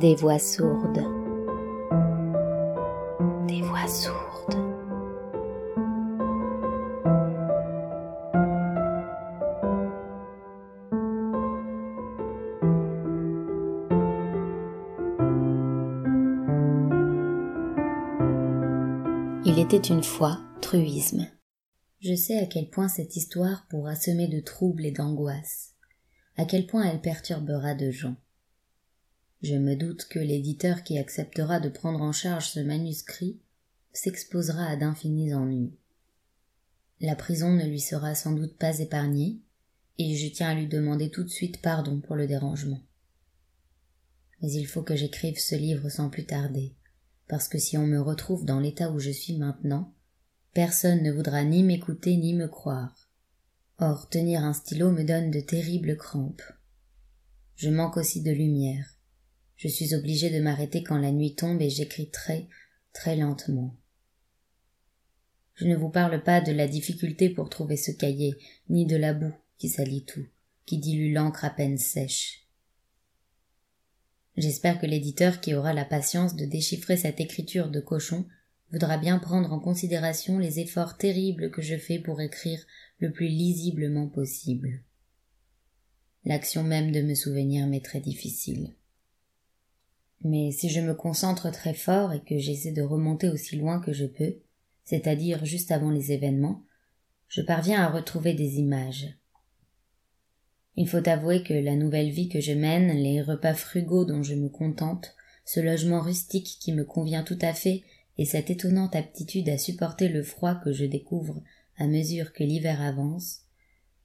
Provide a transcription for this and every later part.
Des voix sourdes. Des voix sourdes. Il était une fois truisme. Je sais à quel point cette histoire pourra semer de troubles et d'angoisse, à quel point elle perturbera de gens. Je me doute que l'éditeur qui acceptera de prendre en charge ce manuscrit s'exposera à d'infinis ennuis. La prison ne lui sera sans doute pas épargnée, et je tiens à lui demander tout de suite pardon pour le dérangement. Mais il faut que j'écrive ce livre sans plus tarder, parce que si on me retrouve dans l'état où je suis maintenant, personne ne voudra ni m'écouter ni me croire. Or, tenir un stylo me donne de terribles crampes. Je manque aussi de lumière, je suis obligé de m'arrêter quand la nuit tombe et j'écris très, très lentement. Je ne vous parle pas de la difficulté pour trouver ce cahier, ni de la boue qui salit tout, qui dilue l'encre à peine sèche. J'espère que l'éditeur qui aura la patience de déchiffrer cette écriture de cochon voudra bien prendre en considération les efforts terribles que je fais pour écrire le plus lisiblement possible. L'action même de me souvenir m'est très difficile. Mais si je me concentre très fort et que j'essaie de remonter aussi loin que je peux, c'est-à-dire juste avant les événements, je parviens à retrouver des images. Il faut avouer que la nouvelle vie que je mène, les repas frugaux dont je me contente, ce logement rustique qui me convient tout à fait et cette étonnante aptitude à supporter le froid que je découvre à mesure que l'hiver avance,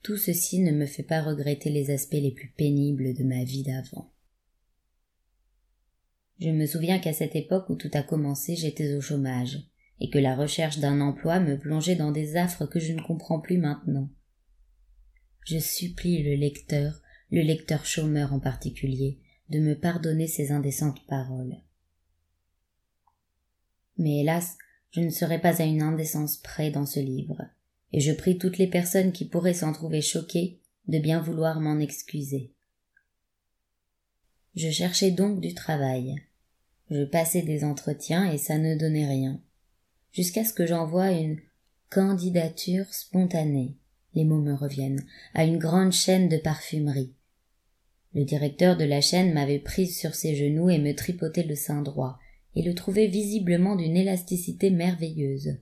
tout ceci ne me fait pas regretter les aspects les plus pénibles de ma vie d'avant. Je me souviens qu'à cette époque où tout a commencé, j'étais au chômage, et que la recherche d'un emploi me plongeait dans des affres que je ne comprends plus maintenant. Je supplie le lecteur, le lecteur chômeur en particulier, de me pardonner ces indécentes paroles. Mais hélas, je ne serai pas à une indécence près dans ce livre, et je prie toutes les personnes qui pourraient s'en trouver choquées de bien vouloir m'en excuser. Je cherchais donc du travail. Je passais des entretiens et ça ne donnait rien. Jusqu'à ce que j'envoie une candidature spontanée, les mots me reviennent, à une grande chaîne de parfumerie. Le directeur de la chaîne m'avait prise sur ses genoux et me tripotait le sein droit, et le trouvait visiblement d'une élasticité merveilleuse.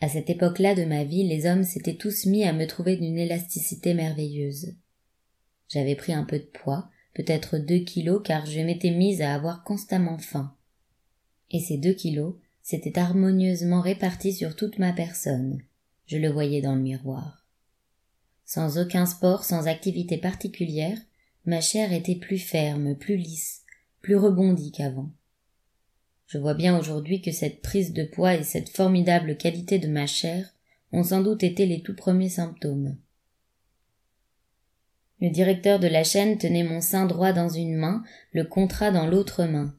À cette époque-là de ma vie, les hommes s'étaient tous mis à me trouver d'une élasticité merveilleuse. J'avais pris un peu de poids, peut-être deux kilos, car je m'étais mise à avoir constamment faim. Et ces deux kilos s'étaient harmonieusement répartis sur toute ma personne. Je le voyais dans le miroir. Sans aucun sport, sans activité particulière, ma chair était plus ferme, plus lisse, plus rebondie qu'avant. Je vois bien aujourd'hui que cette prise de poids et cette formidable qualité de ma chair ont sans doute été les tout premiers symptômes. Le directeur de la chaîne tenait mon sein droit dans une main, le contrat dans l'autre main.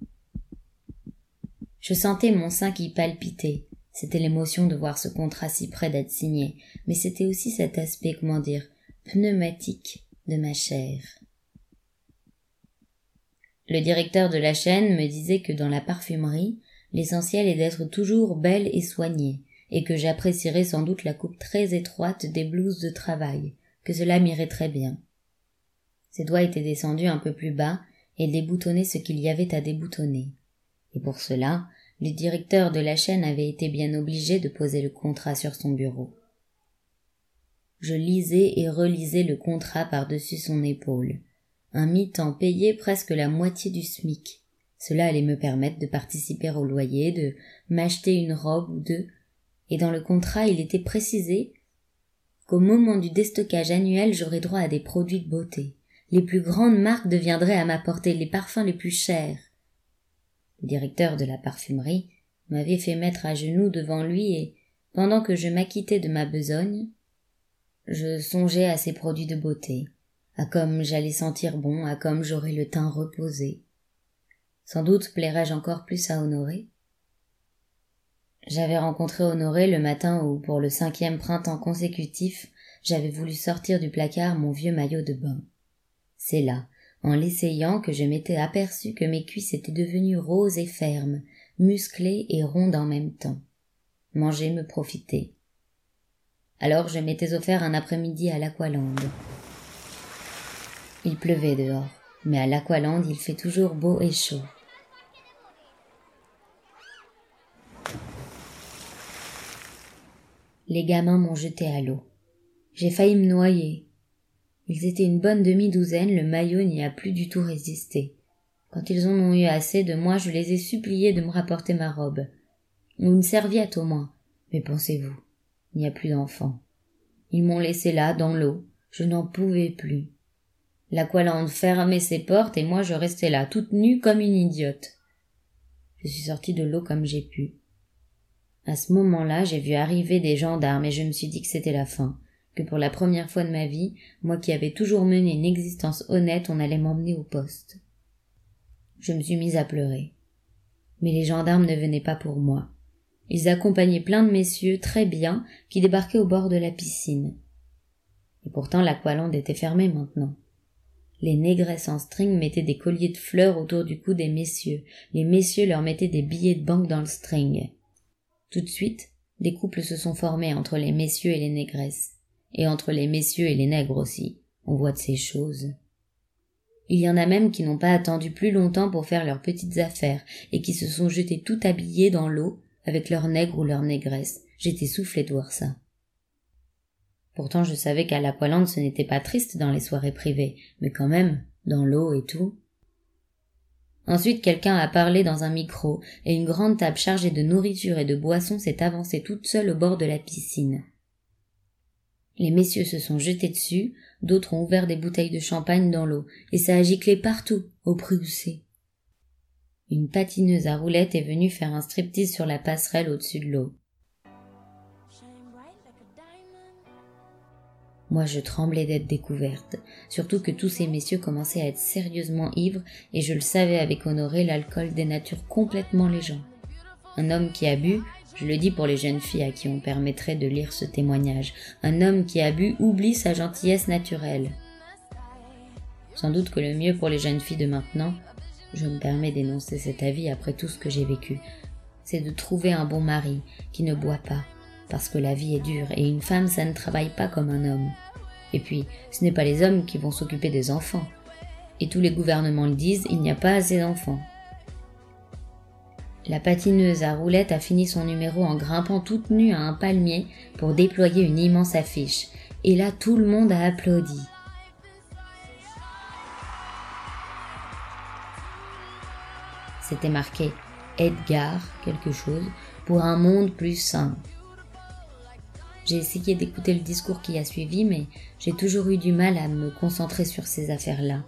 Je sentais mon sein qui palpitait. C'était l'émotion de voir ce contrat si près d'être signé, mais c'était aussi cet aspect, comment dire, pneumatique de ma chair. Le directeur de la chaîne me disait que dans la parfumerie, l'essentiel est d'être toujours belle et soignée, et que j'apprécierais sans doute la coupe très étroite des blouses de travail, que cela m'irait très bien. Ses doigts étaient descendus un peu plus bas et déboutonnaient ce qu'il y avait à déboutonner. Et pour cela, le directeur de la chaîne avait été bien obligé de poser le contrat sur son bureau. Je lisais et relisais le contrat par-dessus son épaule. Un mi-temps payé presque la moitié du SMIC. Cela allait me permettre de participer au loyer, de m'acheter une robe ou deux, et dans le contrat il était précisé qu'au moment du déstockage annuel j'aurais droit à des produits de beauté les plus grandes marques deviendraient à ma portée les parfums les plus chers. Le directeur de la parfumerie m'avait fait mettre à genoux devant lui et, pendant que je m'acquittais de ma besogne, je songeais à ces produits de beauté, à comme j'allais sentir bon, à comme j'aurais le teint reposé. Sans doute plairais-je encore plus à Honoré. J'avais rencontré Honoré le matin où, pour le cinquième printemps consécutif, j'avais voulu sortir du placard mon vieux maillot de bain. C'est là, en l'essayant que je m'étais aperçu que mes cuisses étaient devenues roses et fermes, musclées et rondes en même temps. Manger me profitait. Alors je m'étais offert un après-midi à l'Aqualand. Il pleuvait dehors, mais à l'Aqualand il fait toujours beau et chaud. Les gamins m'ont jeté à l'eau. J'ai failli me noyer. Ils étaient une bonne demi-douzaine, le maillot n'y a plus du tout résisté. Quand ils en ont eu assez de moi, je les ai suppliés de me rapporter ma robe. Ou une serviette au moins. Mais pensez-vous, il n'y a plus d'enfants. Ils m'ont laissé là, dans l'eau. Je n'en pouvais plus. L'aqualande fermait ses portes et moi je restais là, toute nue comme une idiote. Je suis sortie de l'eau comme j'ai pu. À ce moment-là, j'ai vu arriver des gendarmes et je me suis dit que c'était la fin, que pour la première fois de ma vie, moi qui avais toujours mené une existence honnête, on allait m'emmener au poste. Je me suis mise à pleurer. Mais les gendarmes ne venaient pas pour moi. Ils accompagnaient plein de messieurs très bien qui débarquaient au bord de la piscine. Et pourtant l'aqualande était fermée maintenant. Les négresses en string mettaient des colliers de fleurs autour du cou des messieurs. Les messieurs leur mettaient des billets de banque dans le string. Tout de suite, des couples se sont formés entre les messieurs et les négresses. Et entre les messieurs et les nègres aussi. On voit de ces choses. Il y en a même qui n'ont pas attendu plus longtemps pour faire leurs petites affaires et qui se sont jetés tout habillés dans l'eau avec leurs nègres ou leurs négresses. J'étais soufflé de voir ça. Pourtant je savais qu'à l'Aqualande ce n'était pas triste dans les soirées privées, mais quand même, dans l'eau et tout. Ensuite quelqu'un a parlé dans un micro, et une grande table chargée de nourriture et de boissons s'est avancée toute seule au bord de la piscine. Les messieurs se sont jetés dessus, d'autres ont ouvert des bouteilles de champagne dans l'eau, et ça a giclé partout, au c'est. Une patineuse à roulettes est venue faire un striptease sur la passerelle au-dessus de l'eau. Moi je tremblais d'être découverte, surtout que tous ces messieurs commençaient à être sérieusement ivres, et je le savais avec Honoré, l'alcool dénature complètement les gens. Un homme qui a bu, je le dis pour les jeunes filles à qui on permettrait de lire ce témoignage, un homme qui a bu oublie sa gentillesse naturelle. Sans doute que le mieux pour les jeunes filles de maintenant, je me permets d'énoncer cet avis après tout ce que j'ai vécu, c'est de trouver un bon mari qui ne boit pas, parce que la vie est dure et une femme ça ne travaille pas comme un homme. Et puis, ce n'est pas les hommes qui vont s'occuper des enfants. Et tous les gouvernements le disent, il n'y a pas assez d'enfants. La patineuse à roulettes a fini son numéro en grimpant toute nue à un palmier pour déployer une immense affiche. Et là, tout le monde a applaudi. C'était marqué Edgar, quelque chose, pour un monde plus sain. J'ai essayé d'écouter le discours qui a suivi, mais j'ai toujours eu du mal à me concentrer sur ces affaires-là.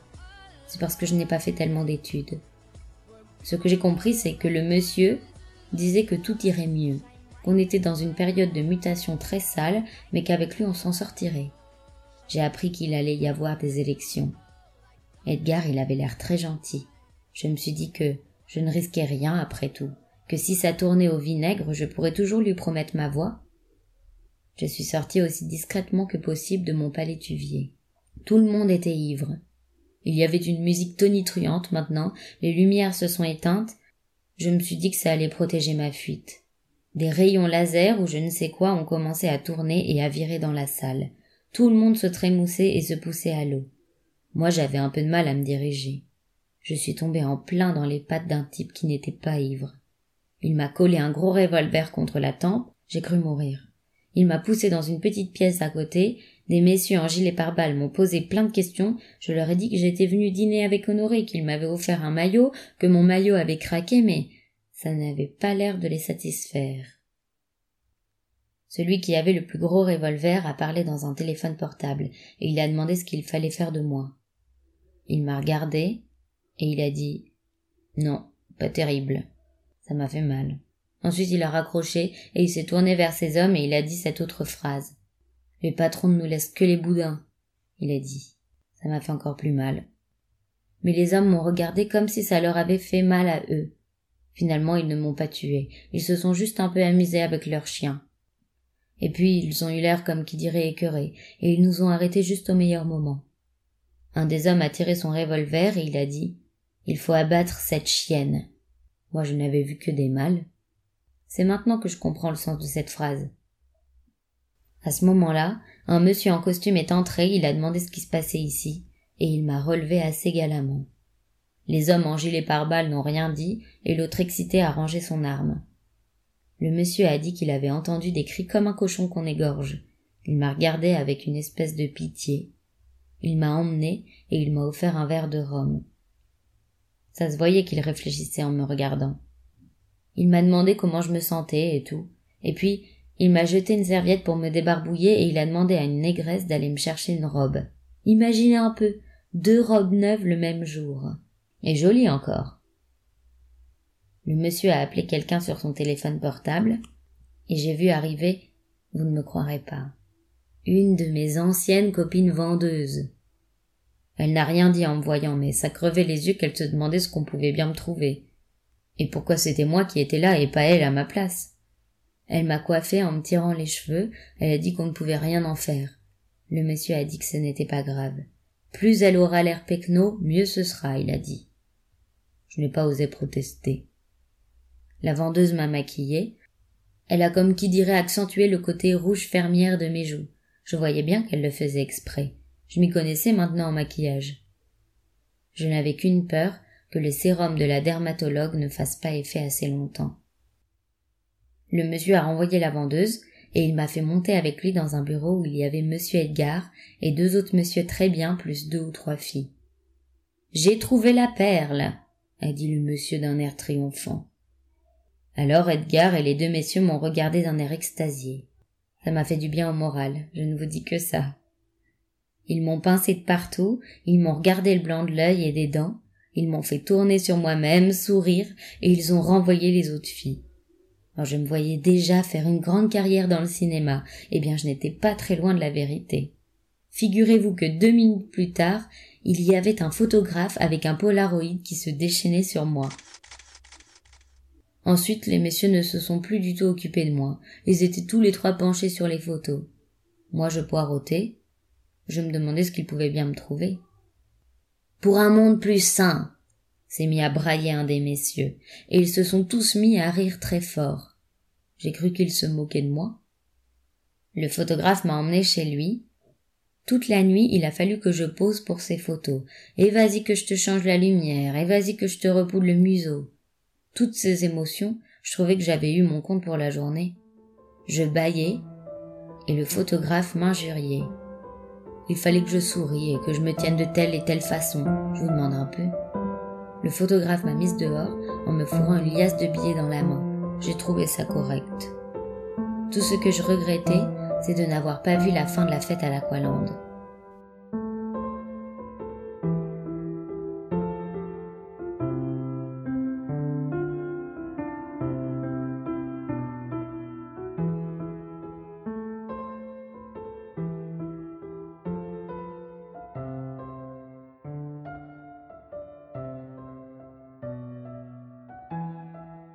C'est parce que je n'ai pas fait tellement d'études. Ce que j'ai compris, c'est que le monsieur disait que tout irait mieux, qu'on était dans une période de mutation très sale, mais qu'avec lui on s'en sortirait. J'ai appris qu'il allait y avoir des élections. Edgar, il avait l'air très gentil. Je me suis dit que je ne risquais rien après tout, que si ça tournait au vinaigre, je pourrais toujours lui promettre ma voix, je suis sortie aussi discrètement que possible de mon palais tuvier. Tout le monde était ivre. Il y avait une musique tonitruante maintenant, les lumières se sont éteintes. Je me suis dit que ça allait protéger ma fuite. Des rayons laser ou je ne sais quoi ont commencé à tourner et à virer dans la salle. Tout le monde se trémoussait et se poussait à l'eau. Moi j'avais un peu de mal à me diriger. Je suis tombée en plein dans les pattes d'un type qui n'était pas ivre. Il m'a collé un gros revolver contre la tempe, j'ai cru mourir. Il m'a poussé dans une petite pièce à côté. Des messieurs en gilet pare-balles m'ont posé plein de questions. Je leur ai dit que j'étais venu dîner avec Honoré, qu'il m'avait offert un maillot, que mon maillot avait craqué, mais ça n'avait pas l'air de les satisfaire. Celui qui avait le plus gros revolver a parlé dans un téléphone portable, et il a demandé ce qu'il fallait faire de moi. Il m'a regardé, et il a dit Non, pas terrible. Ça m'a fait mal. Ensuite il a raccroché et il s'est tourné vers ses hommes et il a dit cette autre phrase. Les patrons ne nous laissent que les boudins, il a dit. Ça m'a fait encore plus mal. Mais les hommes m'ont regardé comme si ça leur avait fait mal à eux. Finalement, ils ne m'ont pas tué. Ils se sont juste un peu amusés avec leurs chiens. Et puis, ils ont eu l'air comme qui dirait écœurés, et ils nous ont arrêtés juste au meilleur moment. Un des hommes a tiré son revolver et il a dit Il faut abattre cette chienne. Moi je n'avais vu que des mâles. C'est maintenant que je comprends le sens de cette phrase. À ce moment-là, un monsieur en costume est entré, il a demandé ce qui se passait ici, et il m'a relevé assez galamment. Les hommes en gilet pare-balles n'ont rien dit, et l'autre excité a rangé son arme. Le monsieur a dit qu'il avait entendu des cris comme un cochon qu'on égorge. Il m'a regardé avec une espèce de pitié. Il m'a emmené et il m'a offert un verre de rhum. Ça se voyait qu'il réfléchissait en me regardant. Il m'a demandé comment je me sentais et tout. Et puis, il m'a jeté une serviette pour me débarbouiller et il a demandé à une négresse d'aller me chercher une robe. Imaginez un peu, deux robes neuves le même jour. Et jolies encore. Le monsieur a appelé quelqu'un sur son téléphone portable, et j'ai vu arriver, vous ne me croirez pas, une de mes anciennes copines vendeuses. Elle n'a rien dit en me voyant, mais ça crevait les yeux qu'elle se demandait ce qu'on pouvait bien me trouver. Et pourquoi c'était moi qui étais là et pas elle à ma place? Elle m'a coiffé en me tirant les cheveux, elle a dit qu'on ne pouvait rien en faire. Le monsieur a dit que ce n'était pas grave. Plus elle aura l'air pecno, mieux ce sera, il a dit. Je n'ai pas osé protester. La vendeuse m'a maquillée. Elle a comme qui dirait accentué le côté rouge fermière de mes joues. Je voyais bien qu'elle le faisait exprès. Je m'y connaissais maintenant en maquillage. Je n'avais qu'une peur, que le sérum de la dermatologue ne fasse pas effet assez longtemps. Le monsieur a renvoyé la vendeuse, et il m'a fait monter avec lui dans un bureau où il y avait monsieur Edgar et deux autres monsieur très bien plus deux ou trois filles. J'ai trouvé la perle, a dit le monsieur d'un air triomphant. Alors Edgar et les deux messieurs m'ont regardé d'un air extasié. Ça m'a fait du bien au moral, je ne vous dis que ça. Ils m'ont pincé de partout, ils m'ont regardé le blanc de l'œil et des dents, ils m'ont fait tourner sur moi-même, sourire, et ils ont renvoyé les autres filles. Je me voyais déjà faire une grande carrière dans le cinéma, eh bien je n'étais pas très loin de la vérité. Figurez-vous que deux minutes plus tard, il y avait un photographe avec un polaroid qui se déchaînait sur moi. Ensuite, les messieurs ne se sont plus du tout occupés de moi. Ils étaient tous les trois penchés sur les photos. Moi, je poireautais. Je me demandais ce qu'ils pouvaient bien me trouver. Pour un monde plus sain, s'est mis à brailler un des messieurs, et ils se sont tous mis à rire très fort. J'ai cru qu'ils se moquaient de moi. Le photographe m'a emmené chez lui. Toute la nuit, il a fallu que je pose pour ses photos. Et vas-y que je te change la lumière, et vas-y que je te repoule le museau toutes ces émotions, je trouvais que j'avais eu mon compte pour la journée. Je bâillais, et le photographe m'injuriait. Il fallait que je sourie et que je me tienne de telle et telle façon. Je vous demande un peu. Le photographe m'a mise dehors en me fourrant une liasse de billets dans la main. J'ai trouvé ça correct. Tout ce que je regrettais, c'est de n'avoir pas vu la fin de la fête à l'Aqualand.